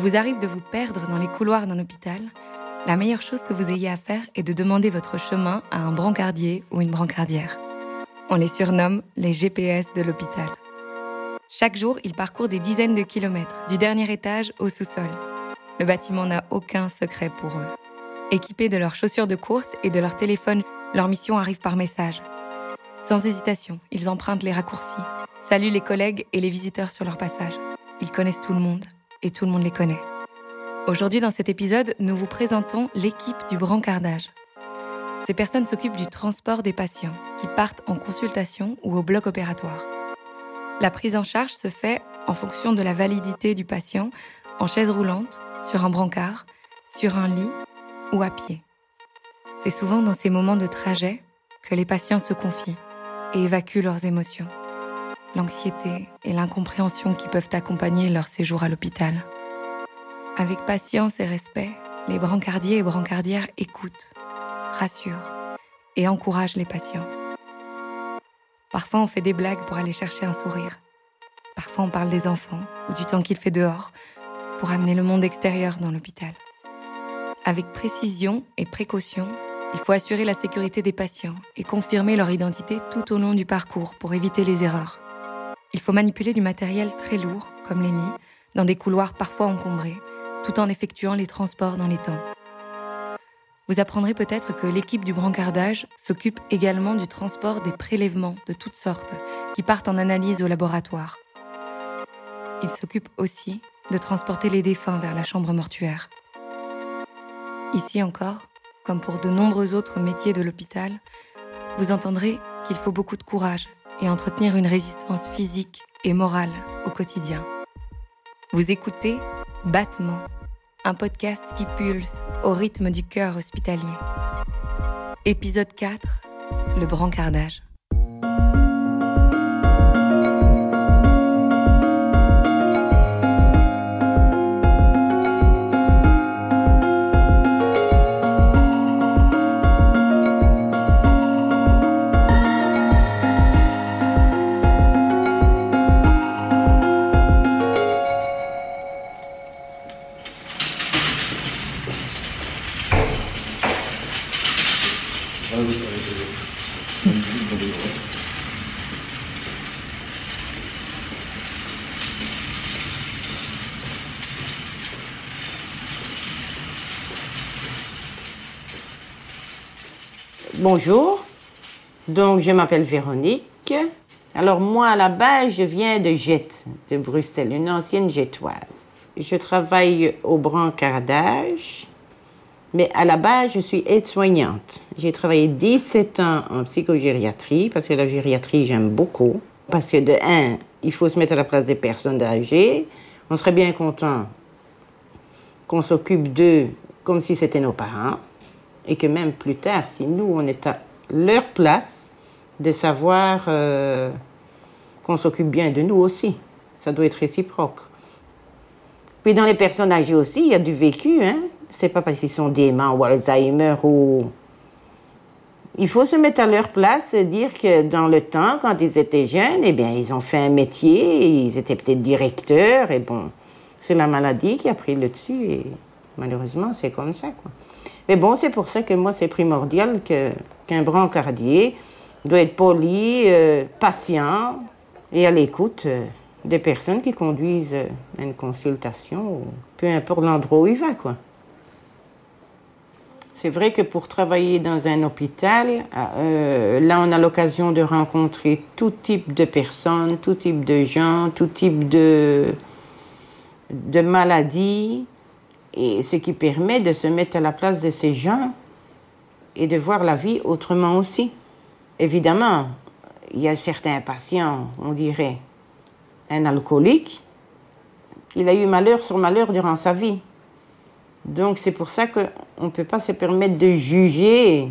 Vous arrive de vous perdre dans les couloirs d'un hôpital, la meilleure chose que vous ayez à faire est de demander votre chemin à un brancardier ou une brancardière. On les surnomme les GPS de l'hôpital. Chaque jour, ils parcourent des dizaines de kilomètres, du dernier étage au sous-sol. Le bâtiment n'a aucun secret pour eux. Équipés de leurs chaussures de course et de leur téléphone, leur mission arrive par message. Sans hésitation, ils empruntent les raccourcis, saluent les collègues et les visiteurs sur leur passage. Ils connaissent tout le monde et tout le monde les connaît. Aujourd'hui, dans cet épisode, nous vous présentons l'équipe du brancardage. Ces personnes s'occupent du transport des patients qui partent en consultation ou au bloc opératoire. La prise en charge se fait en fonction de la validité du patient en chaise roulante, sur un brancard, sur un lit ou à pied. C'est souvent dans ces moments de trajet que les patients se confient et évacuent leurs émotions, l'anxiété et l'incompréhension qui peuvent accompagner leur séjour à l'hôpital. Avec patience et respect, les brancardiers et brancardières écoutent, rassurent et encouragent les patients. Parfois on fait des blagues pour aller chercher un sourire. Parfois on parle des enfants ou du temps qu'il fait dehors pour amener le monde extérieur dans l'hôpital. Avec précision et précaution, il faut assurer la sécurité des patients et confirmer leur identité tout au long du parcours pour éviter les erreurs. Il faut manipuler du matériel très lourd, comme les lits, dans des couloirs parfois encombrés, tout en effectuant les transports dans les temps. Vous apprendrez peut-être que l'équipe du brancardage s'occupe également du transport des prélèvements de toutes sortes qui partent en analyse au laboratoire. Il s'occupe aussi de transporter les défunts vers la chambre mortuaire. Ici encore, comme pour de nombreux autres métiers de l'hôpital, vous entendrez qu'il faut beaucoup de courage et entretenir une résistance physique et morale au quotidien. Vous écoutez Battement, un podcast qui pulse au rythme du cœur hospitalier. Épisode 4, le brancardage. Bonjour, donc je m'appelle Véronique. Alors moi à la base je viens de Jette, de Bruxelles, une ancienne jettoise. Je travaille au brancardage, mais à la base je suis aide-soignante. J'ai travaillé 17 ans en psychogériatrie parce que la gériatrie j'aime beaucoup. Parce que de un, il faut se mettre à la place des personnes âgées. On serait bien content qu'on s'occupe d'eux comme si c'était nos parents et que même plus tard, si nous, on est à leur place, de savoir euh, qu'on s'occupe bien de nous aussi. Ça doit être réciproque. Puis dans les personnes âgées aussi, il y a du vécu. Hein? C'est pas parce qu'ils sont déments ou Alzheimer ou... Il faut se mettre à leur place et dire que dans le temps, quand ils étaient jeunes, eh bien, ils ont fait un métier, ils étaient peut-être directeurs, et bon, c'est la maladie qui a pris le dessus, et malheureusement, c'est comme ça, quoi. Mais bon, c'est pour ça que moi, c'est primordial qu'un brancardier doit être poli, euh, patient et à l'écoute euh, des personnes qui conduisent euh, une consultation, peu importe l'endroit où il va. C'est vrai que pour travailler dans un hôpital, là, on a l'occasion de rencontrer tout type de personnes, tout type de gens, tout type de, de maladies et ce qui permet de se mettre à la place de ces gens et de voir la vie autrement aussi. Évidemment, il y a certains patients, on dirait, un alcoolique, il a eu malheur sur malheur durant sa vie. Donc c'est pour ça qu'on ne peut pas se permettre de juger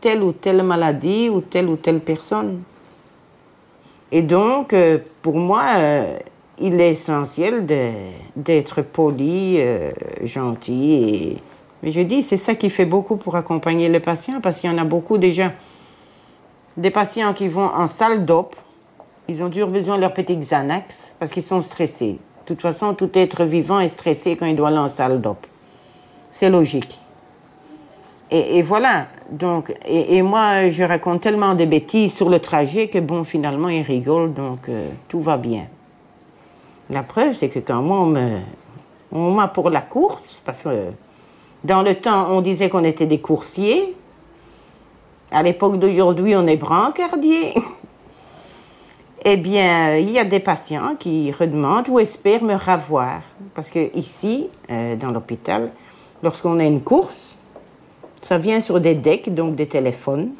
telle ou telle maladie ou telle ou telle personne. Et donc, euh, pour moi, euh, il est essentiel d'être poli, euh, gentil. Mais je dis, c'est ça qui fait beaucoup pour accompagner le patient, parce qu'il y en a beaucoup déjà. Des patients qui vont en salle d'op, ils ont toujours besoin de leur petit Xanax, parce qu'ils sont stressés. De toute façon, tout être vivant est stressé quand il doit aller en salle d'op. C'est logique. Et, voilà. Donc, et, moi, je raconte tellement de bêtises sur le trajet que bon, finalement, il rigole, donc euh, tout va bien. La preuve, c'est que quand moi, on m'a pour la course, parce que dans le temps, on disait qu'on était des coursiers. À l'époque d'aujourd'hui, on est brancardier. eh bien, il y a des patients qui redemandent ou espèrent me revoir. Parce que ici, euh, dans l'hôpital, lorsqu'on a une course, ça vient sur des decks, donc des téléphones,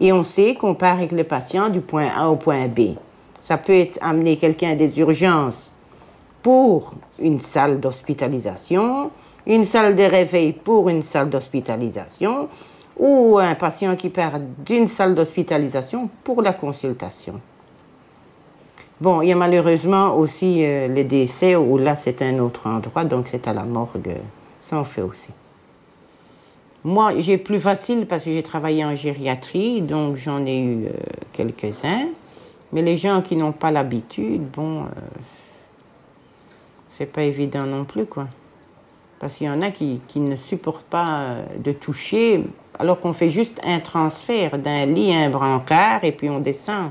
et on sait qu'on part avec le patient du point A au point B. Ça peut être amener quelqu'un des urgences pour une salle d'hospitalisation, une salle de réveil pour une salle d'hospitalisation, ou un patient qui part d'une salle d'hospitalisation pour la consultation. Bon, il y a malheureusement aussi euh, les décès où là c'est un autre endroit, donc c'est à la morgue. Ça on fait aussi. Moi, j'ai plus facile parce que j'ai travaillé en gériatrie, donc j'en ai eu euh, quelques-uns. Mais les gens qui n'ont pas l'habitude, bon, euh, c'est pas évident non plus, quoi. Parce qu'il y en a qui, ne supportent pas euh, de toucher, alors qu'on fait juste un transfert d'un lit à un brancard et puis on descend.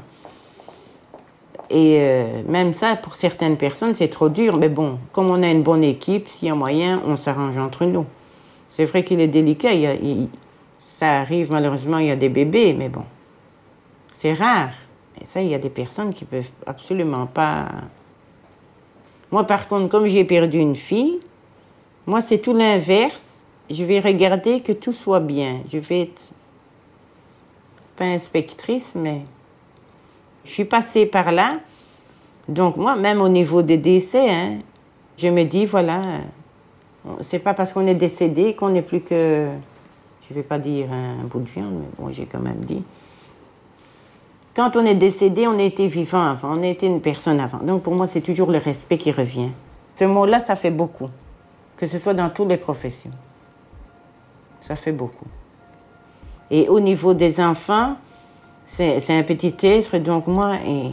Et même ça, pour certaines personnes, c'est trop dur. Mais bon, comme on a une bonne équipe, s'il y a moyen, on s'arrange entre nous. C'est vrai qu'il est délicat. ça arrive malheureusement, il y a des bébés, mais bon, c'est rare. Ça, il y a des personnes qui peuvent absolument pas. Moi, par contre, comme j'ai perdu une fille, moi, c'est tout l'inverse. Je vais regarder que tout soit bien. Je vais être pas inspectrice, mais je suis passée par là. Donc, moi, même au niveau des décès, hein, je me dis, voilà, c'est pas parce qu'on est décédé qu'on n'est plus que, je vais pas dire un bout de viande, mais bon, j'ai quand même dit. Quand on est décédé, on été vivant avant, on été une personne avant. Donc pour moi, c'est toujours le respect qui revient. Ce mot-là, ça fait beaucoup, que ce soit dans toutes les professions. Ça fait beaucoup. Et au niveau des enfants, c'est un petit être, donc moi, et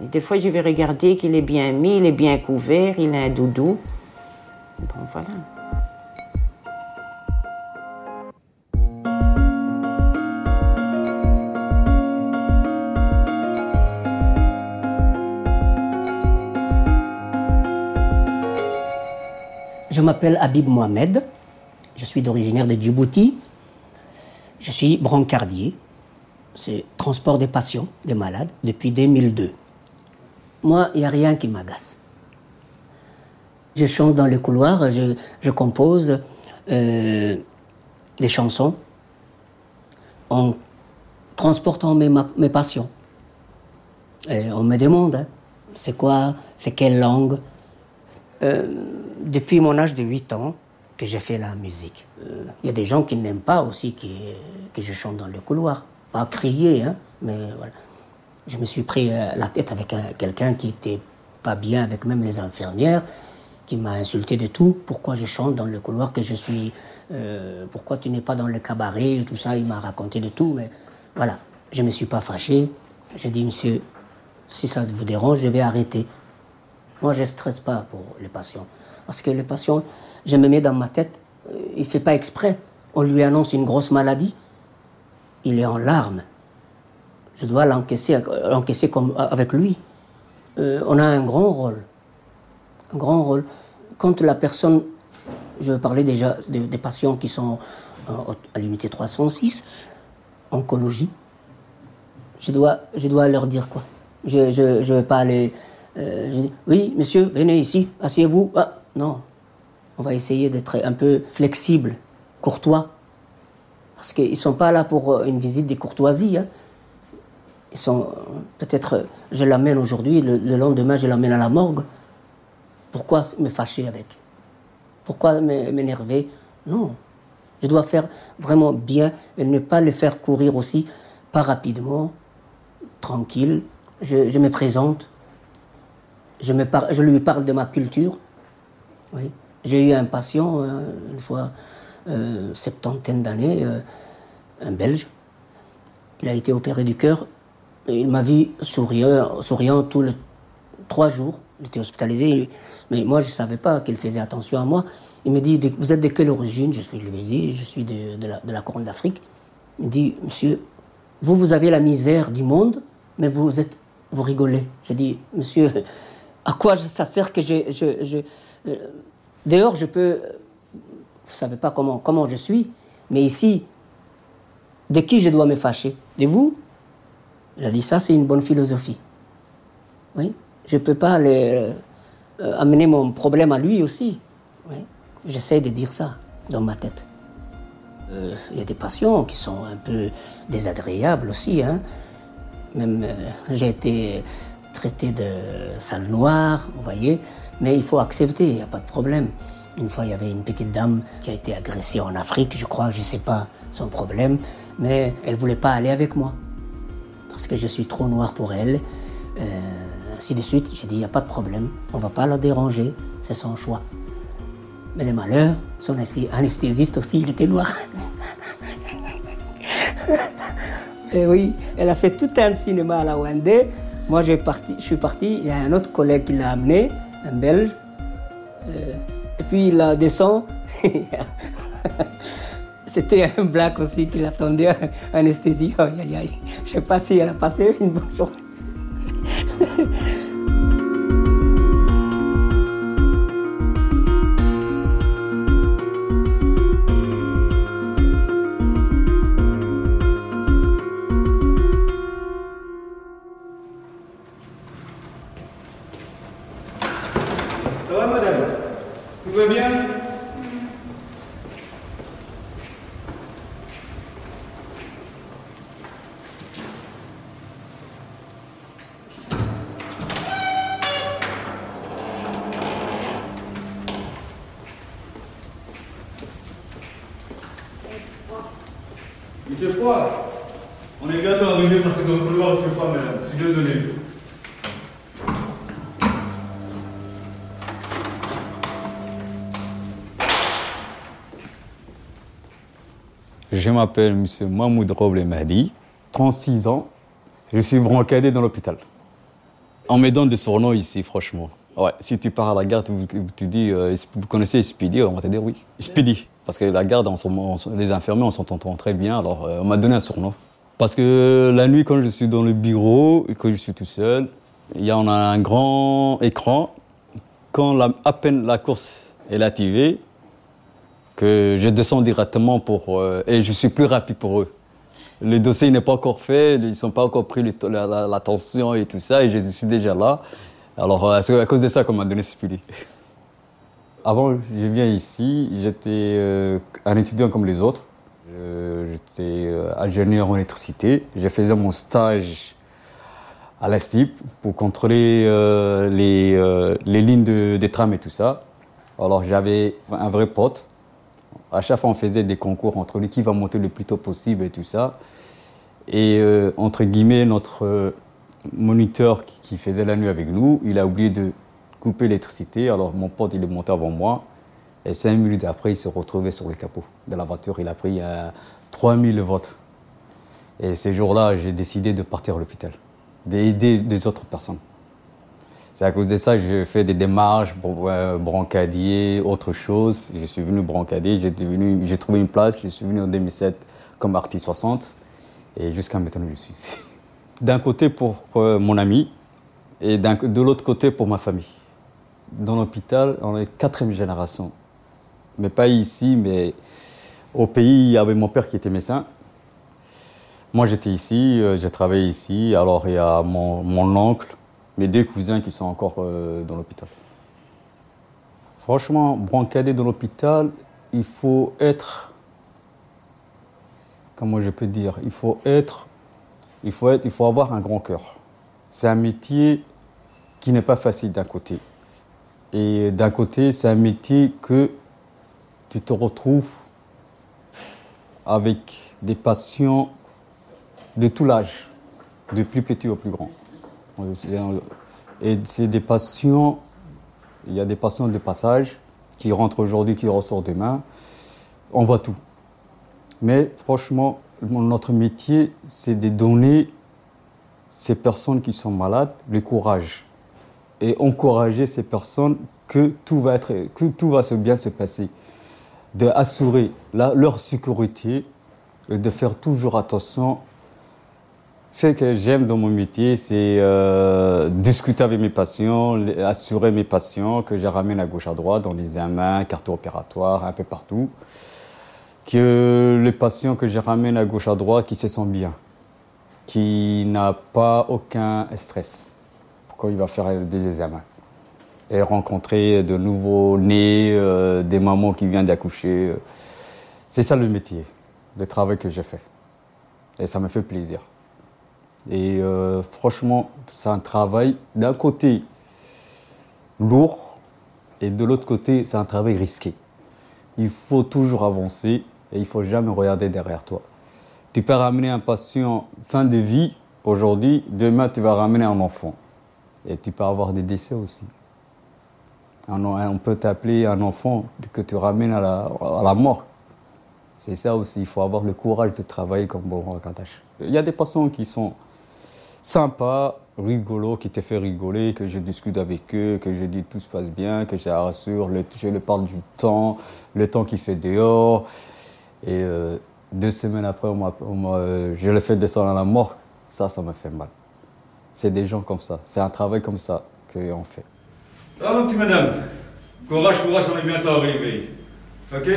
des fois, je vais regarder qu'il est bien mis, il est bien couvert, il a un doudou. Bon, voilà. Je m'appelle Habib Mohamed, je suis d'origine de Djibouti, je suis brancardier, c'est transport des patients, des malades, depuis 2002. Moi, il n'y a rien qui m'agace. Je chante dans les couloirs, je, compose euh, des chansons en transportant mes, passions. On me demande, hein, c'est quoi, c'est quelle langue? Euh, Depuis mon âge de 8 ans que j'ai fait la musique. Euh, il y a des gens qui n'aiment pas aussi que, que je chante dans le couloir. Pas crier, hein, mais voilà. Je me suis pris la tête avec quelqu'un qui était pas bien avec même les infirmières qui m'a insulté de tout. Pourquoi je chante dans le couloir, que je suis. Euh, pourquoi tu n'es pas dans le cabaret, tout ça? Il m'a raconté de tout, mais voilà. Je ne me suis pas fâché. J'ai dit, monsieur, si ça vous dérange, je vais arrêter. Moi, je ne stresse pas pour les patients. Parce que les patients, je me mets dans ma tête, euh, il ne fait pas exprès. On lui annonce une grosse maladie, il est en larmes. Je dois l'encaisser, l'encaisser comme avec lui. Euh, on a un grand rôle un grand rôle. Quand la personne, je parlais déjà des, patients qui sont à l'unité 306, oncologie, je dois, je dois leur dire quoi Je ne je, je vais pas aller. Euh, oui, monsieur, venez ici, asseyez-vous. Ah, non, on va essayer d'être un peu flexible, courtois. Parce qu'ils ne sont pas là pour euh, une visite des courtoisies. Hein. Ils sont peut-être, je l'amène aujourd'hui, le lendemain je l'amène à la morgue. Pourquoi me fâcher avec? Pourquoi m'énerver? Non. Je dois faire vraiment bien et ne pas le faire courir aussi, pas rapidement, tranquille. Je, me présente. Je lui parle de ma culture. J'ai eu un patient, euh, une fois, euh, septantaine d'années, euh, un Belge. Il a été opéré du cœur. Il m'a vu souriant, souriant tout le trois jours. Il était hospitalisé, mais moi je ne savais pas qu'il faisait attention à moi. Il me dit Vous êtes de quelle origine? Je, lui ai dit Je suis de, la, Couronne d'Afrique. Il me dit Monsieur, vous, vous avez la misère du monde, mais vous, êtes, vous rigolez. J'ai dit Monsieur, à quoi ça sert que je. Dehors, je peux. Vous ne savez pas comment, comment je suis, mais ici, de qui je dois me fâcher? De vous? Il a dit Ça, c'est une bonne philosophie. Oui Je ne peux pas euh, amener mon problème à lui aussi. Oui J'essaie de dire ça dans ma tête. Euh, il y a des passions qui sont un peu désagréables aussi. Hein. Même euh, j'ai été traité de sale noire, vous voyez, mais il faut accepter, il n'y a pas de problème. Une fois, il y avait une petite dame qui a été agressée en Afrique, je crois, je ne sais pas son problème, mais elle ne voulait pas aller avec moi parce que je suis trop noir pour elle. Euh, ainsi de suite, j'ai dit, il n'y a pas de problème, on ne va pas la déranger, c'est son choix. Mais le malheur, son anesthésiste aussi, il était noir. Et oui, elle a fait tout un cinéma à la Wendé. Moi, je suis parti, il y a un autre collègue qui l'a amené, un Belge. Euh, et puis il la descend. C'était un black aussi qui l'attendait, anesthésie. Aïe, aïe, aïe. Je sais pas si elle a passé une bonne journée. Je m'appelle M. Mahmoud Roble Mahdi, 36 ans. Je suis brancadé dans l'hôpital. On me donne des surnoms ici, franchement. Ouais, si tu pars à la garde, tu dis, euh, vous connaissez Speedy, on va te dire oui. Speedy. Parce que la garde, les infirmiers, on s'entend très bien, alors euh, on m'a donné un surnom. Parce que la nuit, quand je suis dans le bureau et que je suis tout seul, il y a, a un grand écran. Quand à peine la course est activée, que je descends directement pour, euh, et je suis plus rapide pour eux. Le dossier n'est pas encore fait, ils n'ont pas encore pris l'attention et tout ça, et je suis déjà là. Alors, euh, à cause de ça qu'on m'a donné ce. Avant, je viens ici, j'étais euh, un étudiant comme les autres. J'étais ingénieur en électricité. Je faisais mon stage à la STIP pour contrôler les, les, lignes de, des trams et tout ça. Alors, j'avais un vrai pote à chaque fois, on faisait des concours entre lui qui va monter le plus tôt possible et tout ça. Et euh, entre guillemets, notre euh, moniteur qui, faisait la nuit avec nous, il a oublié de couper l'électricité. Alors mon pote, il est monté avant moi. Et cinq minutes après, il se retrouvait sur le capot de la voiture. Il a pris 3000 euh, votes. Et ces jours-là, j'ai décidé de partir à l'hôpital, d'aider des autres personnes. C'est à cause de ça que j'ai fait des démarches, euh, brancadier, autre chose. Je suis venu brancader, j'ai trouvé une place, je suis venu en 2007 comme artiste 60 et jusqu'à maintenant je suis ici. D'un côté pour euh, mon ami et de l'autre côté pour ma famille. Dans l'hôpital, on est quatrième génération. Mais pas ici, mais au pays, il y avait mon père qui était médecin. Moi j'étais ici, euh, j'ai travaillé ici. Alors il y a mon, mon oncle mes deux cousins qui sont encore euh, dans l'hôpital. Franchement, brancader dans l'hôpital, il faut être, comment je peux dire, il faut être, il faut être, il faut avoir un grand cœur. C'est un métier qui n'est pas facile d'un côté. Et d'un côté, c'est un métier que tu te retrouves avec des patients de tout l'âge, du plus petit au plus grand. Et c'est des patients, il y a des patients de passage qui rentrent aujourd'hui, qui ressortent demain. On voit tout. Mais franchement, notre métier, c'est de donner ces personnes qui sont malades le courage et encourager ces personnes que tout va, être, que tout va se bien se passer. D'assurer leur sécurité et de faire toujours attention. Ce que j'aime dans mon métier, c'est euh, discuter avec mes patients, assurer mes patients que je ramène à gauche à droite dans les examens, carte opératoire, un peu partout. Que les patients que je ramène à gauche à droite, qui se sentent bien, qui n'a pas aucun stress quand il va faire des examens et rencontrer de nouveaux nés, euh, des mamans qui viennent d'accoucher. C'est ça le métier, le travail que j'ai fait. Et ça me fait plaisir. Et euh, franchement, c'est un travail d'un côté lourd et de l'autre côté, c'est un travail risqué. Il faut toujours avancer et il faut jamais regarder derrière toi. Tu peux ramener un patient fin de vie aujourd'hui, demain tu vas ramener un enfant. Et tu peux avoir des décès aussi on peut t'appeler un enfant que tu ramènes à la, mort. C'est ça aussi, il faut avoir le courage de travailler comme bon Kadash. Il y a des patients qui sont sympas, rigolos, qui te font rigoler, que je discute avec eux, que je dis tout se passe bien, que je rassure, je leur parle du temps, le temps qu'il fait dehors. Et euh, deux semaines après, je le fais descendre à la mort. Ça, ça me fait mal. C'est des gens comme ça. C'est un travail comme ça qu'on fait. Ça va, petite madame Courage, courage, on est bientôt arrivé. Ok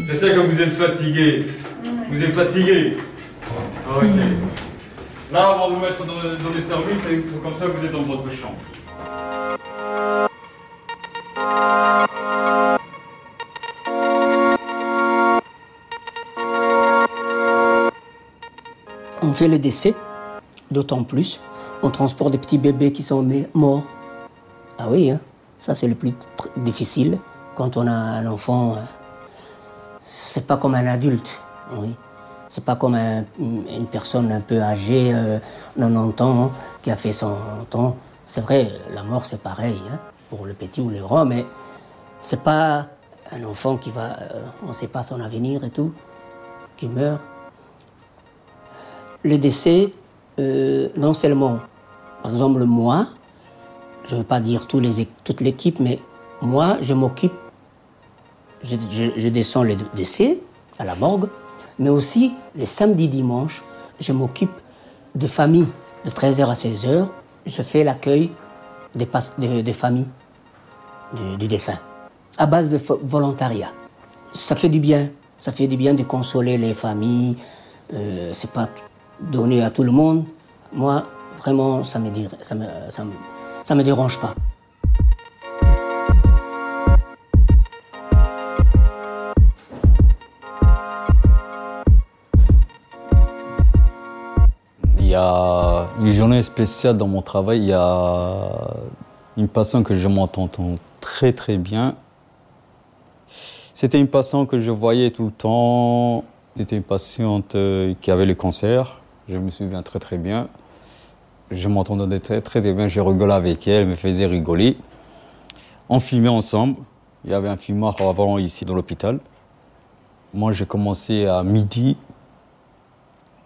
Je sais que vous êtes fatigué. Vous êtes fatigué Ok. Là, on va vous mettre dans, les services et comme ça, vous êtes dans votre chambre. On fait le décès, d'autant plus. On transporte des petits bébés qui sont morts ah oui, hein. ça c'est le plus difficile. Quand on a un enfant, euh, c'est pas comme un adulte. Oui. C'est pas comme une personne un peu âgée, euh, 90 ans, qui a fait 100 ans. C'est vrai, la mort c'est pareil, hein, pour le petit ou le grand, mais c'est pas un enfant qui va, euh, on sait pas son avenir et tout, qui meurt. Le décès, euh, non seulement, par exemple moi, je ne veux pas dire toute l'équipe, mais moi, je m'occupe, je, descends les décès à la morgue, mais aussi les samedis, dimanches, je m'occupe de familles. De 13h à 16h, je fais l'accueil des, des, familles du, défunt, à base de volontariat. Ça fait du bien, ça fait du bien de consoler les familles, euh, c'est pas donné à tout le monde. Moi, vraiment, ça me, me, me dérange pas. Il y a une journée spéciale dans mon travail. Il y a une patiente que je m'entends très très bien. C'était une patiente que je voyais tout le temps. C'était une patiente euh, qui avait le cancer. Je me souviens très très bien. Je m'entendais très, très bien, je rigolais avec elle, elle me faisait rigoler. On fumait ensemble. Il y avait un fumoir avant ici dans l'hôpital. Moi, j'ai commencé à midi.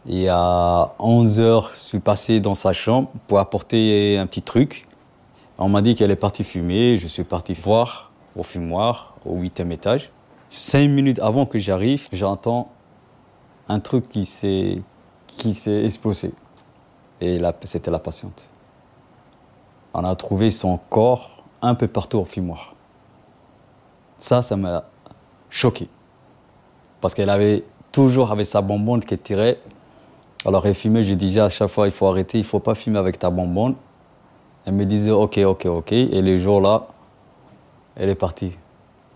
Et à 11h, je suis passé dans sa chambre pour apporter un petit truc. On m'a dit qu'elle est partie fumer. Je suis parti voir au fumoir, au huitième étage. Cinq minutes avant que j'arrive, j'entends un truc qui s'est explosé. Et c'était la patiente. On a trouvé son corps un peu partout au fumoir. Ça, ça m'a choqué. Parce qu'elle avait toujours avec sa bonbonne qui tirait. Alors elle fumait, je disais à chaque fois, il faut arrêter, il ne faut pas fumer avec ta bonbonne. Elle me disait, ok, ok, ok. Et le jour-là, elle est partie.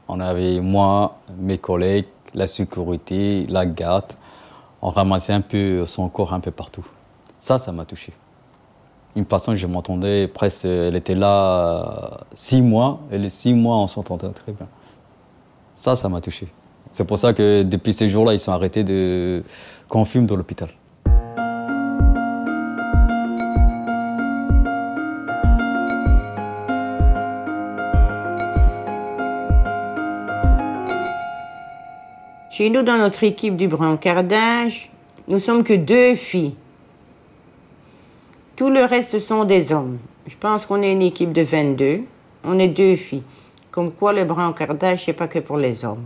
On avait moi, mes collègues, la sécurité, la garde. On ramassait un peu son corps un peu partout. Ça, ça m'a touché. Une personne, je m'entendais presque, elle était là six mois, et les six mois, on s'entendait très bien. Ça, ça m'a touché. C'est pour ça que depuis ces jours-là, ils sont arrêtés de qu'on fume dans l'hôpital. Chez nous, dans notre équipe du brancardage, nous sommes que deux filles. Tout le reste sont des hommes. Je pense qu'on est une équipe de 22. On est deux filles. Comme quoi le brancardage, c'est pas que pour les hommes.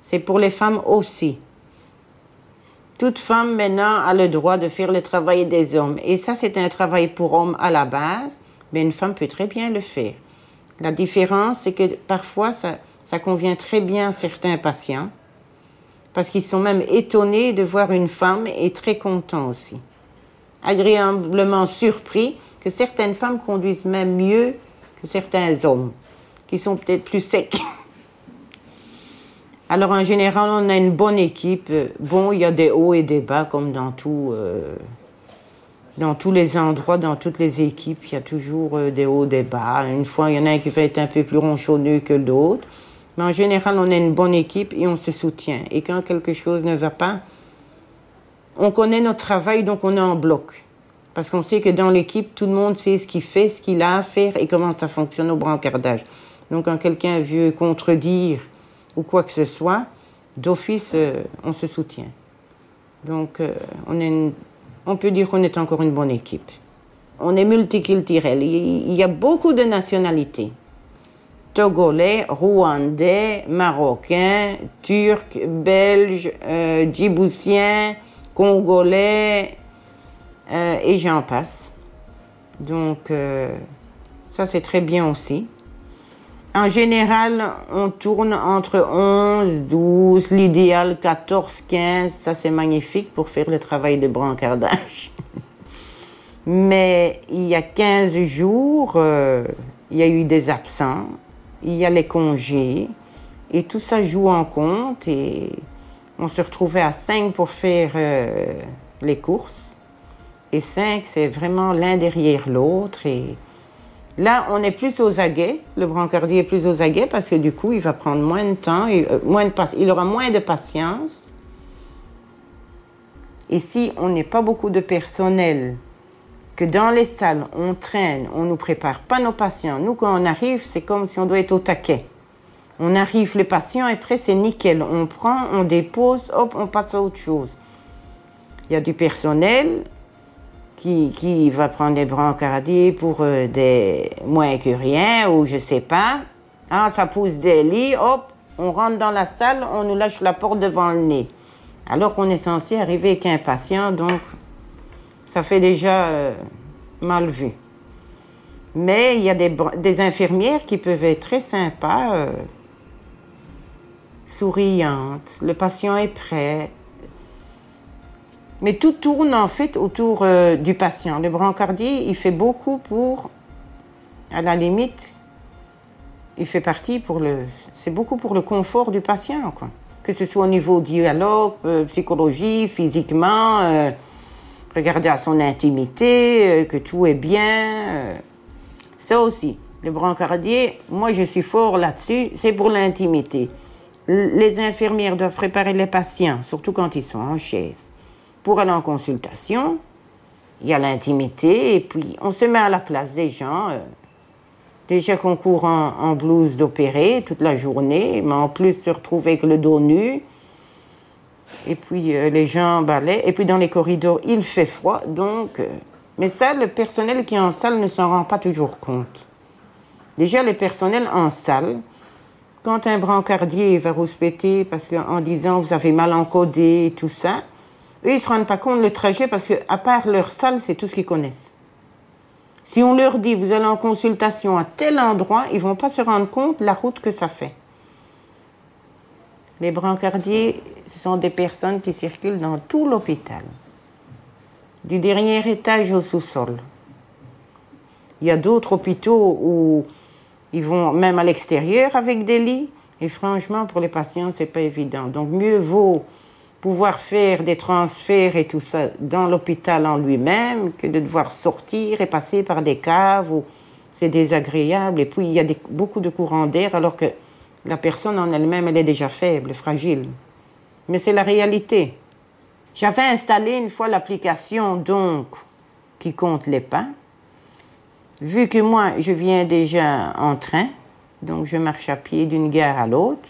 C'est pour les femmes aussi. Toute femme maintenant a le droit de faire le travail des hommes. Et ça, c'est un travail pour hommes à la base, mais une femme peut très bien le faire. La différence, c'est que parfois, ça, ça convient très bien à certains patients, parce qu'ils sont même étonnés de voir une femme et très contents aussi. Agréablement surpris que certaines femmes conduisent même mieux que certains hommes, qui sont peut-être plus secs. Alors en général, on a une bonne équipe. Bon, il y a des hauts et des bas comme dans tout, euh, dans tous les endroits, dans toutes les équipes, il y a toujours euh, des hauts, des bas. Une fois, il y en a un qui va être un peu plus ronchonneux que d'autres. Mais en général, on a une bonne équipe et on se soutient. Et quand quelque chose ne va pas, on connaît notre travail, donc on est en bloc. Parce qu'on sait que dans l'équipe, tout le monde sait ce qu'il fait, ce qu'il a à faire et comment ça fonctionne au brancardage. Donc quand quelqu'un veut contredire ou quoi que ce soit, d'office, euh, on se soutient. Donc, euh, on, est on peut dire qu'on est encore une bonne équipe. On est multiculturel. Il y a beaucoup de nationalités. Togolais, Rwandais, Marocains, Turcs, Belges, euh, Djiboutiens, Congolais, et j'en passe. Donc, ça c'est très bien aussi. En général, on tourne entre 11, 12, l'idéal 14, 15. Ça, c'est magnifique pour faire le travail de brancardage. Mais il y a 15 jours, euh, il y a eu des absents, il y a les congés, et tout ça joue en compte. Et on se retrouvait à 5 pour faire euh, les courses. Et 5, c'est vraiment l'un derrière l'autre. Et Là, on est plus aux aguets. Le brancardier est plus aux aguets parce que du coup, il va prendre moins de temps, euh, moins de il aura moins de patience. Et si on n'est pas beaucoup de personnel, que dans les salles, on traîne, on ne nous prépare pas nos patients. Nous, quand on arrive, c'est comme si on doit être au taquet. On arrive, les patients, et après, c'est nickel. On prend, on dépose, hop, on passe à autre chose. Il y a du personnel, qui, va prendre des brancardiers pour euh, des moins que rien ou je sais pas. Ah, ça pousse des lits, hop, on rentre dans la salle, on nous lâche la porte devant le nez. Alors qu'on est censé arriver avec un patient, donc ça fait déjà euh, mal vu. Mais il y a des, infirmières qui peuvent être très sympas, euh, souriantes. Le patient est prêt. Mais tout tourne en fait autour euh, du patient. Le brancardier, il fait beaucoup pour, à la limite, il fait partie pour le, c'est beaucoup pour le confort du patient, quoi. Que ce soit au niveau dialogue, psychologie, physiquement, regarder à son intimité, que tout est bien. ça aussi, le brancardier, moi je suis fort là-dessus, c'est pour l'intimité. Les infirmières doivent préparer les patients, surtout quand ils sont en chaise pour aller en consultation, il y a l'intimité et puis on se met à la place des gens. Euh, déjà qu'on court en, blouse d'opéré toute la journée, mais en plus se retrouver avec le dos nu. Et puis euh, les gens balaient. Et puis dans les corridors, il fait froid. Donc, euh, mais ça, le personnel qui est en salle ne s'en rend pas toujours compte. Déjà, le personnel en salle, quand un brancardier va rouspéter parce qu'en disant vous avez mal encodé et tout ça, eux, ils ne se rendent pas compte le trajet parce qu'à part leur salle, c'est tout ce qu'ils connaissent. Si on leur dit, vous allez en consultation à tel endroit, ils ne vont pas se rendre compte la route que ça fait. Les brancardiers, ce sont des personnes qui circulent dans tout l'hôpital, du dernier étage au sous-sol. Il y a d'autres hôpitaux où ils vont même à l'extérieur avec des lits, et franchement, pour les patients, ce n'est pas évident. Donc, mieux vaut pouvoir faire des transferts et tout ça dans l'hôpital en lui-même que de devoir sortir et passer par des caves où c'est désagréable. Et puis il y a beaucoup de courants d'air alors que la personne en elle-même, elle est déjà faible, fragile. Mais c'est la réalité. J'avais installé une fois l'application donc qui compte les pas. Vu que moi, je viens déjà en train, donc je marche à pied d'une gare à l'autre,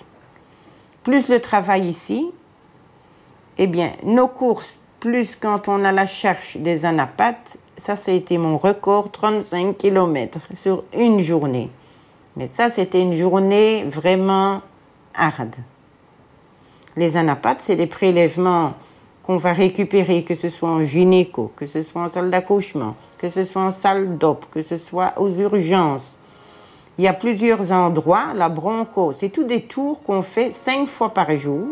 plus le travail ici, eh bien, nos courses plus quand on a la cherche des anapates, ça, ça a été mon record, 35 km sur une journée. Mais ça, c'était une journée vraiment hard. Les anapates, c'est des prélèvements qu'on va récupérer, que ce soit en gynéco, que ce soit en salle d'accouchement, que ce soit en salle d'op, que ce soit aux urgences. Il y a plusieurs endroits, la bronco, c'est tous des tours qu'on fait cinq fois par jour.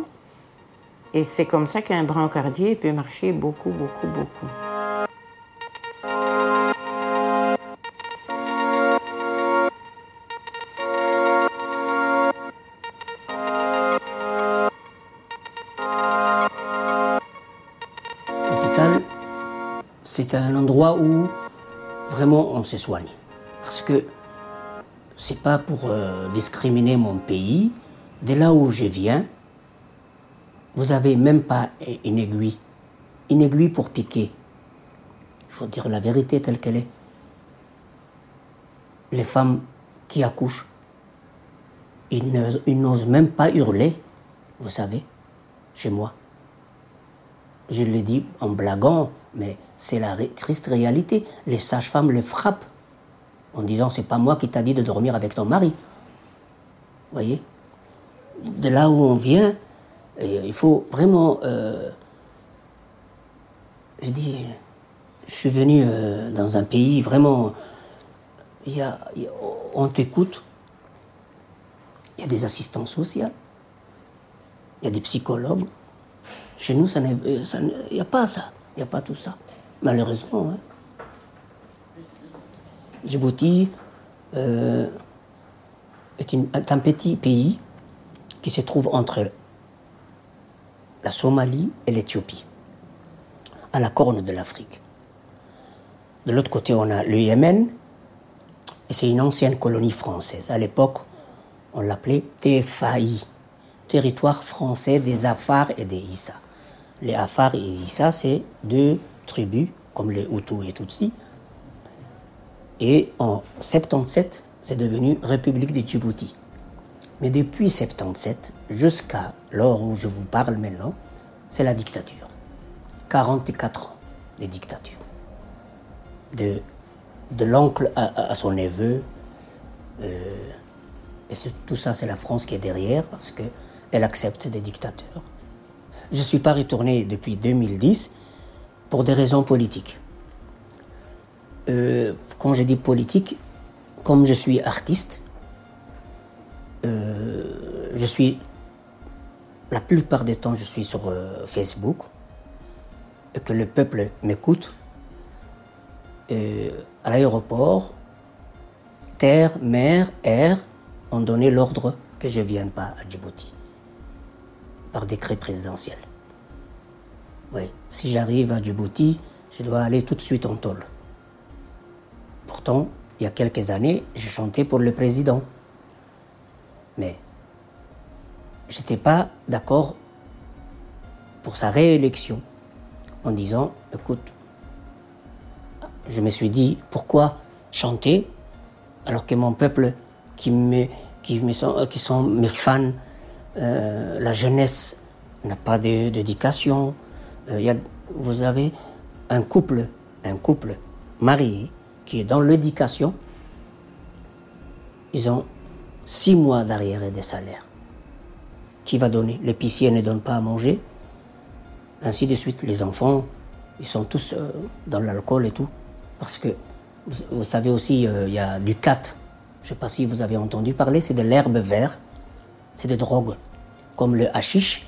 Et c'est comme ça qu'un brancardier peut marcher beaucoup, beaucoup, beaucoup. C'est un endroit où vraiment on se soigne. Parce que c'est pas pour euh, discriminer mon pays. De là où je viens, vous avez même pas une aiguille. Une aiguille pour piquer. Il faut dire la vérité telle qu'elle est. Les femmes qui accouchent, ils n'osent même pas hurler, vous savez, chez moi. Je le dis en blaguant, mais c'est la triste réalité. Les sages-femmes les frappent en disant c'est pas moi qui t'a dit de dormir avec ton mari. Vous voyez? De là où on vient, il faut vraiment. euh, je dis, je suis venu euh, dans un pays vraiment. y a- on t'écoute. Il y a des assistants sociaux. Il y a des psychologues. Chez nous, euh, il n'y a pas ça. Il n'y a pas tout ça. Malheureusement. hein. Djibouti euh, est, un petit pays qui se trouve entre la Somalie et l'Éthiopie, à la corne de l'Afrique. De l'autre côté, on a le Yémen, et c'est une ancienne colonie française. À l'époque, on l'appelait TFAI, territoire français des Afars et des Issa. Les Afars et Issa, c'est deux tribus, comme les Hutus et Tutsis. Et en 77, c'est devenu République de Djibouti. Mais depuis 77 jusqu'à l'heure où je vous parle maintenant, c'est la dictature. 44 ans de dictature. De, l'oncle à, son neveu. euh, et tout ça, c'est la France qui est derrière parce qu'elle accepte des dictateurs. Je ne suis pas retourné depuis 2010 pour des raisons politiques. Euh, quand je dis politique, comme je suis artiste, euh, je suis la plupart du temps je suis sur euh, Facebook et que le peuple m'écoute. À l'aéroport, terre, mer, air ont donné l'ordre que je ne vienne pas à Djibouti par décret présidentiel. Oui, si j'arrive à Djibouti, je dois aller tout de suite en tôle. Pourtant, il y a quelques années, j'ai chanté pour le président. Mais je n'étais pas d'accord pour sa réélection en disant, écoute, je me suis dit, pourquoi chanter alors que mon peuple qui, me, qui sont mes fans, euh, la jeunesse n'a pas d'éducation. Euh, y a- vous avez un couple, un couple marié qui est dans l'éducation. Ils ont six mois d'arriérés des salaires. Qui va donner? L'épicier ne donne pas à manger. Ainsi de suite, les enfants, ils sont tous euh, dans l'alcool et tout. Parce que, vous, vous savez aussi, euh, il y a du cat. Je ne sais pas si vous avez entendu parler, c'est de l'herbe verte. C'est des drogues, comme le hashish,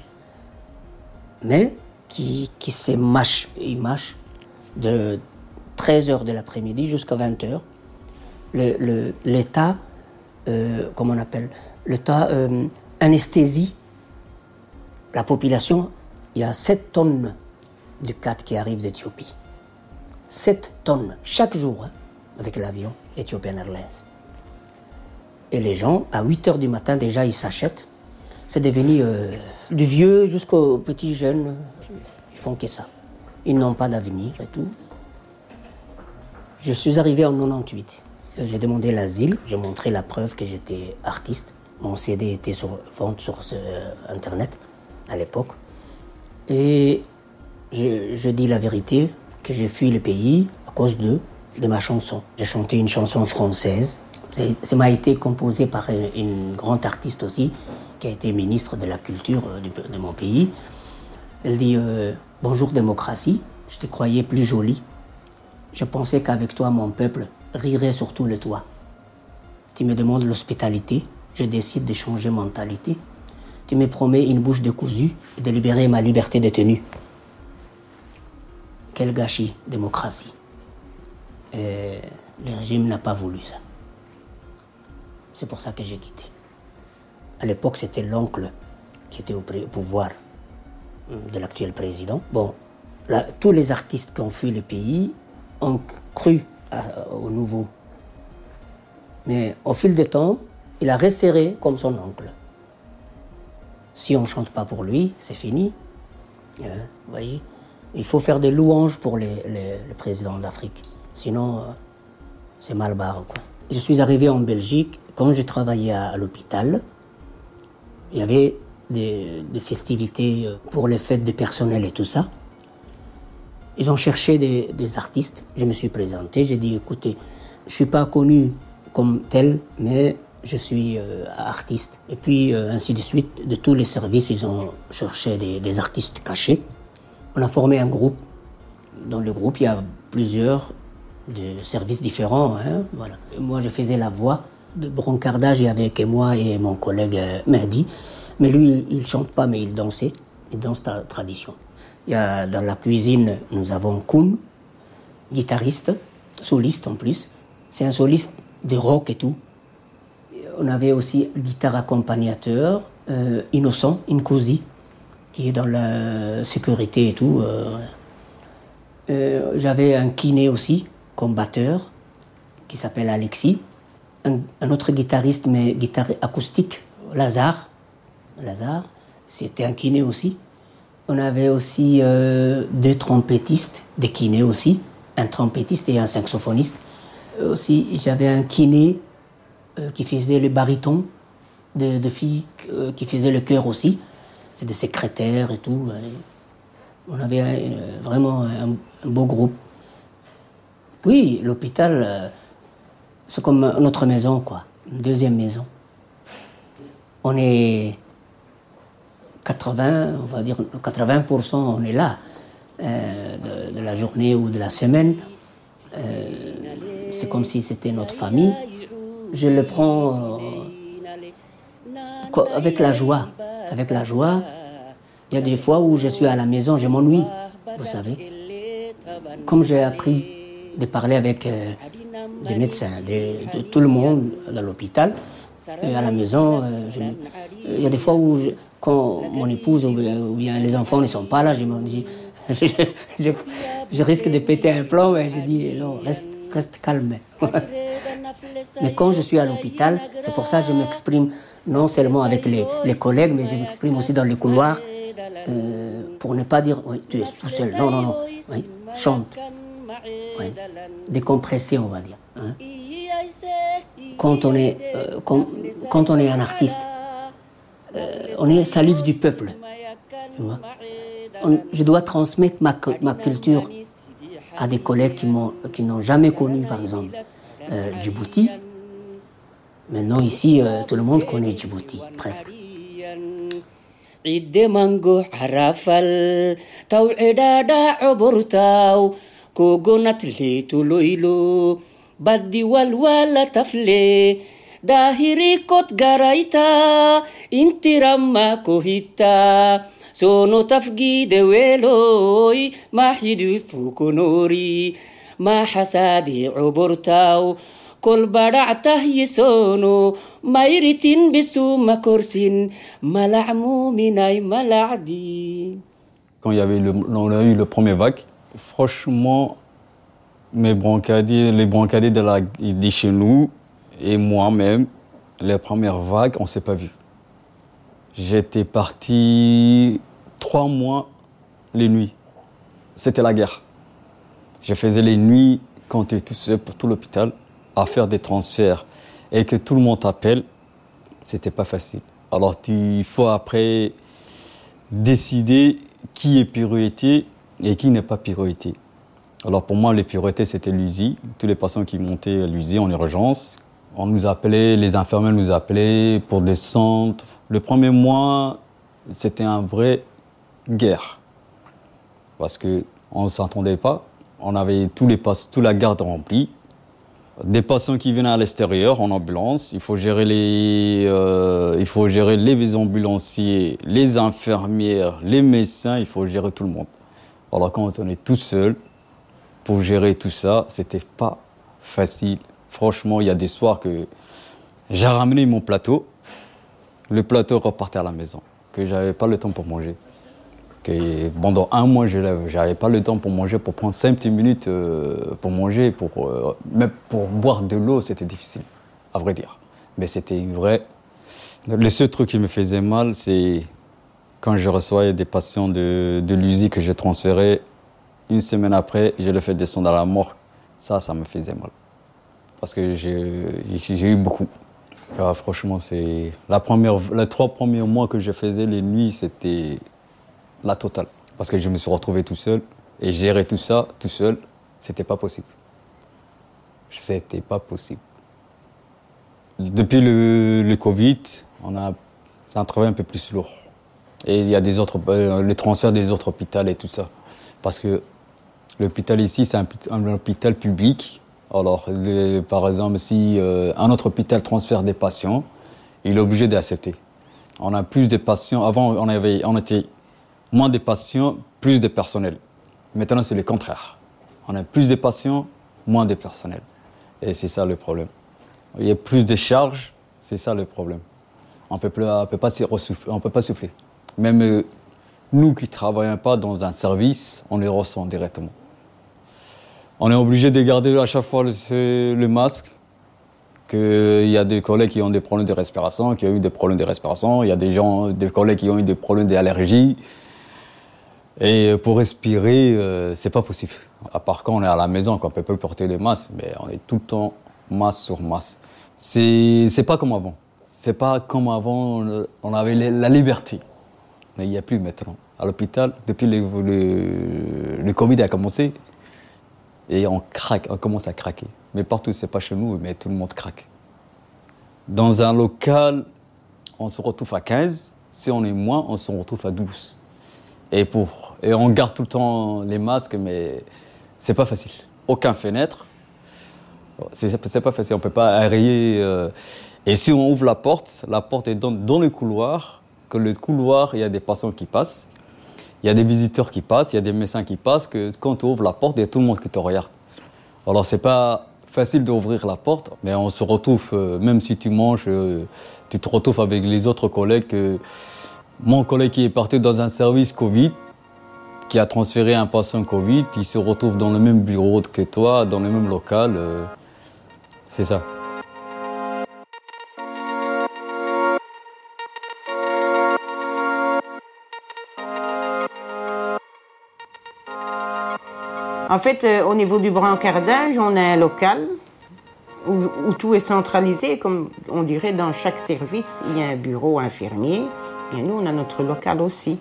mais qui, qui se mâche. Il mâche de 13h de l'après-midi jusqu'à 20h. Le- le- L'État, euh, on appelle L'État euh, anesthésie la population. Il y a 7 tonnes de cat qui arrivent d'Éthiopie. 7 tonnes chaque jour hein, avec l'avion Ethiopian Airlines. Et les gens, à 8 heures du matin, déjà, ils s'achètent. C'est devenu euh, du vieux jusqu'aux petits jeunes. Ils font que ça. Ils n'ont pas d'avenir et tout. Je suis arrivé en 98. Euh, J'ai demandé l'asile. J'ai montré la preuve que j'étais artiste. Mon CD était sur vente sur euh, Internet à l'époque. Et je, dis la vérité, que j'ai fui le pays à cause de ma chanson. J'ai chanté une chanson française. Ça m'a été composé par une, grande artiste aussi, qui a été ministre de la culture euh, de mon pays. Elle dit euh, Bonjour démocratie, je te croyais plus jolie. Je pensais qu'avec toi, mon peuple rirait sur tout le toit. Tu me demandes l'hospitalité, je décide de changer mentalité. Tu me promets une bouche de cousu et de libérer ma liberté de tenue. Quel gâchis, démocratie. Et le régime n'a pas voulu ça. C'est pour ça que j'ai quitté. À l'époque, c'était l'oncle qui était au pouvoir hum, de l'actuel président. Bon, tous les artistes qui ont fui le pays ont cru au nouveau. Mais au fil du temps, il a resserré comme son oncle. Si on ne chante pas pour lui, c'est fini. Vous voyez Il faut faire des louanges pour les, les- les présidents d'Afrique. Sinon, euh, c'est mal barre. Quoi. Je suis arrivé en Belgique. Quand j'ai travaillé à, l'hôpital, il y avait des, festivités euh, pour les fêtes des personnels et tout ça. Ils ont cherché des, artistes. Je me suis présenté. J'ai dit, écoutez, je suis pas connu comme tel, mais je suis euh, artiste. Et puis, euh, ainsi de suite, de tous les services, ils ont cherché des, artistes cachés. On a formé un groupe. Dans le groupe, il y a plusieurs de services différents. hein, voilà. Moi, je faisais la voix de broncardage avec moi et mon collègue euh, Mehdi. Mais lui, il chante pas, mais il dansait. Il danse ta tradition. Il y a, dans la cuisine, nous avons Koun, guitariste, soliste en plus. C'est un soliste de rock et tout. On avait aussi guitare accompagnateur, euh, Innocent, Inkosi, qui est dans la sécurité et tout. Euh, J'avais un kiné aussi, comme batteur, qui s'appelle Alexis. Un, autre guitariste, mais guitare acoustique, Lazare. Lazare, c'était un kiné aussi. On avait aussi euh, deux trompettistes, des kinés aussi, un trompettiste et un saxophoniste. Euh, Aussi, j'avais un kiné euh, qui faisait le baryton, de, filles qui faisaient le chœur aussi. C'est des secrétaires et tout. On avait vraiment un, un beau groupe. Oui, l'hôpital, c'est comme notre maison, quoi. Une deuxième maison. On est 80, on va dire 80%, on est là, euh, de, la journée ou de la semaine. Euh, c'est comme si c'était notre famille. Je le prends euh, avec la joie. Avec la joie. Il y a des fois où je suis à la maison, je m'ennuie, vous savez. Comme j'ai appris de parler avec des médecins, de, de tout le monde dans l'hôpital, et à la maison, euh, je il y a des fois où, je- quand mon épouse ou bien, ou bien les enfants ne sont pas là, je me dis, je, je- je risque de péter un plomb, mais je dis, non, reste, reste calme. Mais quand je suis à l'hôpital, c'est pour ça que je m'exprime non seulement avec les, les collègues, mais je m'exprime aussi dans les couloirs euh, pour ne pas dire oui, tu es tout seul. Non, non, non. Oui, chante. Oui. Décompresser, on va dire. hein. Quand, on est, euh, quand, quand on est un artiste, euh, on est salive du peuple. tu vois. On- je dois transmettre ma, ma culture à des collègues qui m'ont- qui n'ont jamais connu, par exemple, euh, Djibouti. Maintenant, ici, euh, tout le monde connaît Djibouti, presque. Cobortaw kogonatlee tuloylo baddi walwala tafle. Daahirikot garayta intiramma kohita. Sono tafgide weeloy maxidi fukonori ma xasaadi cobortaw kol badhactah yisono mayritin bisuma korsin malacmuminay malacdi Quand il y avait le, le premier vague, franchement, mes les brancadiers de, la, chez nous et moi-même, les premières vagues, on ne s'est pas vus. J'étais parti trois mois les nuits. C'était la guerre. Je faisais les nuits quand tu es tout seul pour tout l'hôpital à faire des transferts et que tout le monde t'appelle, c'était pas facile. Alors il faut après décider qui est priorité et qui n'est pas priorité. Alors pour moi, les priorités, c'était l'USI. Tous les patients qui montaient à l'USI en urgence, on nous appelait, les infirmières nous appelaient pour descendre. Le premier mois, c'était un vrai guerre. Parce qu'on ne s'entendait pas. On avait tous les toute la garde remplie. Des patients qui venaient à l'extérieur en ambulance. Il faut gérer les, euh, il faut gérer les ambulanciers, les infirmières, les médecins. Il faut gérer tout le monde. Alors quand on est tout seul, pour gérer tout ça, c'était pas facile. Franchement, il y a des soirs que j'ai ramené mon plateau, le plateau repartait à la maison, que j'avais pas le temps pour manger. Que pendant un mois, je n'avais pas le temps pour manger, pour prendre 5 petites minutes euh, pour manger, pour, euh, même pour boire de l'eau, c'était difficile, à vrai dire. Mais c'était une vraie. Le seul truc qui me faisait mal, c'est quand je recevais des patients de, de l'usine que je transférais une semaine après, je le fais descendre à la mort. Ça, ça me faisait mal. Parce que j'ai eu beaucoup. Ah, franchement, c'est les trois premiers mois que je faisais les nuits, c'était la totale. Parce que je me suis retrouvé tout seul et gérer tout ça tout seul, c'était pas possible. C'était pas possible. Depuis le, le Covid, on a, c'est un travail un peu plus lourd. Et il y a des autres, euh, les transferts des autres hôpitaux et tout ça. Parce que L'hôpital ici, c'est un, hôpital public. Alors, par exemple, si euh, un autre hôpital transfère des patients, il est obligé d'accepter. On a plus de patients. Avant, on, avait, on était moins de patients, plus de personnel. Maintenant, c'est le contraire. On a plus de patients, moins de personnel. Et c'est ça le problème. Il y a plus de charges, c'est ça le problème. On ne peut, pas peut pas souffler. Même euh, nous qui ne travaillons pas dans un service, on les ressent directement. On est obligé de garder à chaque fois le, masque. Il y a des collègues qui ont des problèmes de respiration, qui ont eu des problèmes de respiration. Il y a des gens, des collègues qui ont eu des problèmes d'allergie. Et pour respirer, euh, c'est pas possible. À part quand on est à la maison, qu'on peut pas porter le masque, mais on est tout le temps masque sur. C'est, c'est pas comme avant. C'est pas comme avant, on avait la liberté. Mais il n'y a plus maintenant. À l'hôpital, depuis le, le, le Covid a commencé, et on craque, on commence à craquer. Mais partout, c'est pas chez nous, mais tout le monde craque. Dans un local, on se retrouve à 15. Si on est moins, on se retrouve à 12. Et, pour, et on garde tout le temps les masques, mais c'est pas facile. Aucun fenêtre. C'est pas facile, on peut pas aérer. Euh. Et si on ouvre la porte, la porte est dans, dans le couloir, que le couloir, il y a des patients qui passent il y a des visiteurs qui passent, il y a des médecins qui passent, que quand tu ouvres la porte, il y a tout le monde qui te regarde. Alors c'est pas facile d'ouvrir la porte, mais on se retrouve, euh, même si tu manges, euh, tu te retrouves avec les autres collègues. mon collègue qui est parti dans un service Covid, qui a transféré un patient Covid, il se retrouve dans le même bureau que toi, dans le même local. Euh, c'est ça. En fait, euh, au niveau du brancardage, on a un local où, tout est centralisé, comme on dirait dans chaque service, il y a un bureau infirmier. Et nous, on a notre local aussi.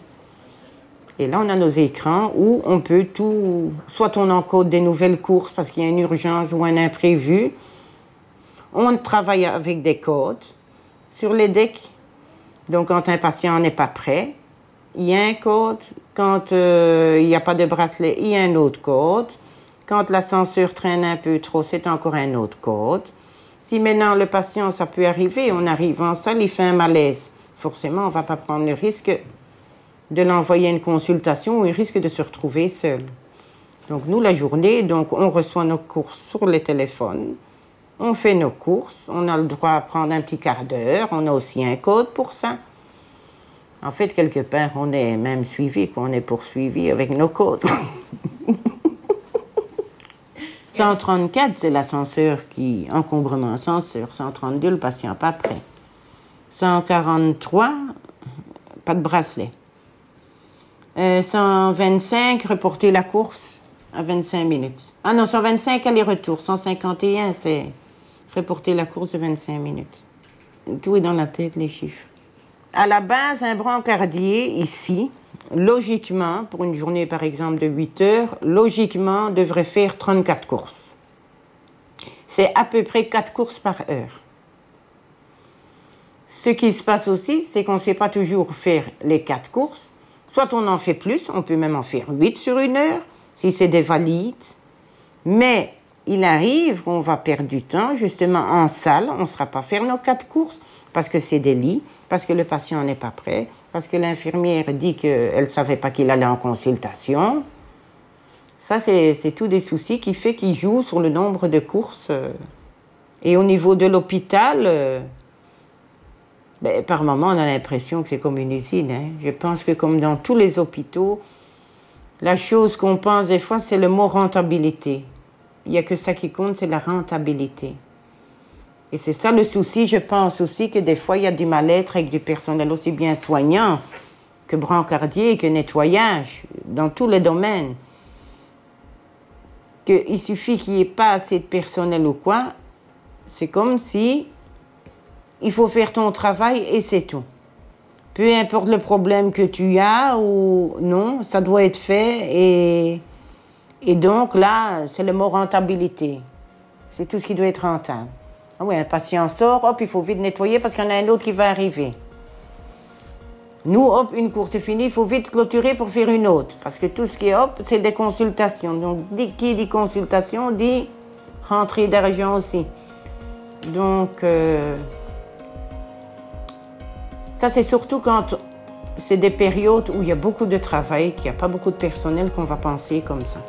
Et là, on a nos écrans où on peut tout. Soit on encode des nouvelles courses parce qu'il y a une urgence ou un imprévu. On travaille avec des codes sur les decks. Donc, quand un patient n'est pas prêt, il y a un code. Quand euh, il n'y a pas de bracelet, il y a un autre code. Quand la censure traîne un peu trop, c'est encore un autre code. Si maintenant le patient, ça peut arriver, on arrive en salle, il fait un malaise. Forcément, on ne va pas prendre le risque de l'envoyer à une consultation où il risque de se retrouver seul. Donc nous, la journée, donc on reçoit nos courses sur le téléphone, on fait nos courses, on a le droit à prendre un petit quart d'heure, on a aussi un code pour ça. En fait, quelque part, on est même suivi, on est poursuivi avec nos codes. 134, c'est l'ascenseur qui, encombrement ascenseur. 132, le patient pas prêt. 143, pas de bracelet. 125, euh, reporter la course à 25 minutes. Ah non, 125, aller-retour. 151, c'est reporter la course de 25 minutes. Tout est dans la tête, les chiffres. À la base, un brancardier, ici, logiquement, pour une journée par exemple de 8 heures, logiquement devrait faire 34 courses. C'est à peu près 4 courses par heure. Ce qui se passe aussi, c'est qu'on ne sait pas toujours faire les 4 courses. Soit on en fait plus, on peut même en faire 8 sur une heure, si c'est des valides. Mais il arrive qu'on va perdre du temps justement en salle, on ne sera pas faire nos 4 courses parce que c'est des lits, parce que le patient n'est pas prêt, parce que l'infirmière dit qu'elle ne savait pas qu'il allait en consultation. Ça, c'est tous des soucis qui fait qu'il joue sur le nombre de courses. Et au niveau de l'hôpital, euh, ben, par moment, on a l'impression que c'est comme une usine. Hein. Je pense que comme dans tous les hôpitaux, la chose qu'on pense des fois, c'est le mot rentabilité. Il n'y a que ça qui compte, c'est la rentabilité. Et c'est ça le souci. Je pense aussi que des fois, il y a du mal-être avec du personnel aussi bien soignant que brancardier, que nettoyage, dans tous les domaines. Qu'il suffit qu'il n'y ait pas assez de personnel ou quoi. C'est comme si il faut faire ton travail et c'est tout. Peu importe le problème que tu as ou non, ça doit être fait et, et donc là, c'est le mot rentabilité. C'est tout ce qui doit être rentable. Ah oui, un patient sort, hop, il faut vite nettoyer parce qu'il y en a un autre qui va arriver. Nous, hop, une course est finie, il faut vite clôturer pour faire une autre. Parce que tout ce qui est hop, c'est des consultations. Donc, qui dit consultation dit rentrée d'argent aussi. Donc, euh, ça, c'est surtout quand c'est des périodes où il y a beaucoup de travail, qu'il n'y a pas beaucoup de personnel qu'on va penser comme ça.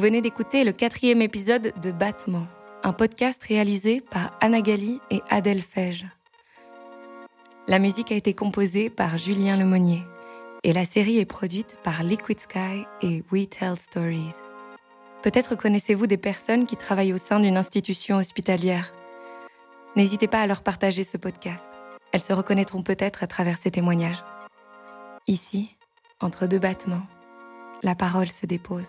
Venez d'écouter le quatrième épisode de Battement, un podcast réalisé par Anna Gali et Adèle Fège. La musique a été composée par Julien Lemonnier et la série est produite par Liquid Sky et We Tell Stories. Peut-être connaissez-vous des personnes qui travaillent au sein d'une institution hospitalière. N'hésitez pas à leur partager ce podcast. Elles se reconnaîtront peut-être à travers ces témoignages. Ici, entre deux battements, la parole se dépose.